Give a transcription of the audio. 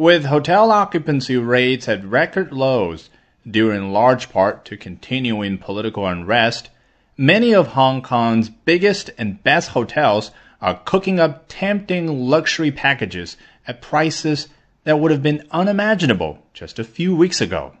With hotel occupancy rates at record lows, due in large part to continuing political unrest, many of Hong Kong's biggest and best hotels are cooking up tempting luxury packages at prices that would have been unimaginable just a few weeks ago.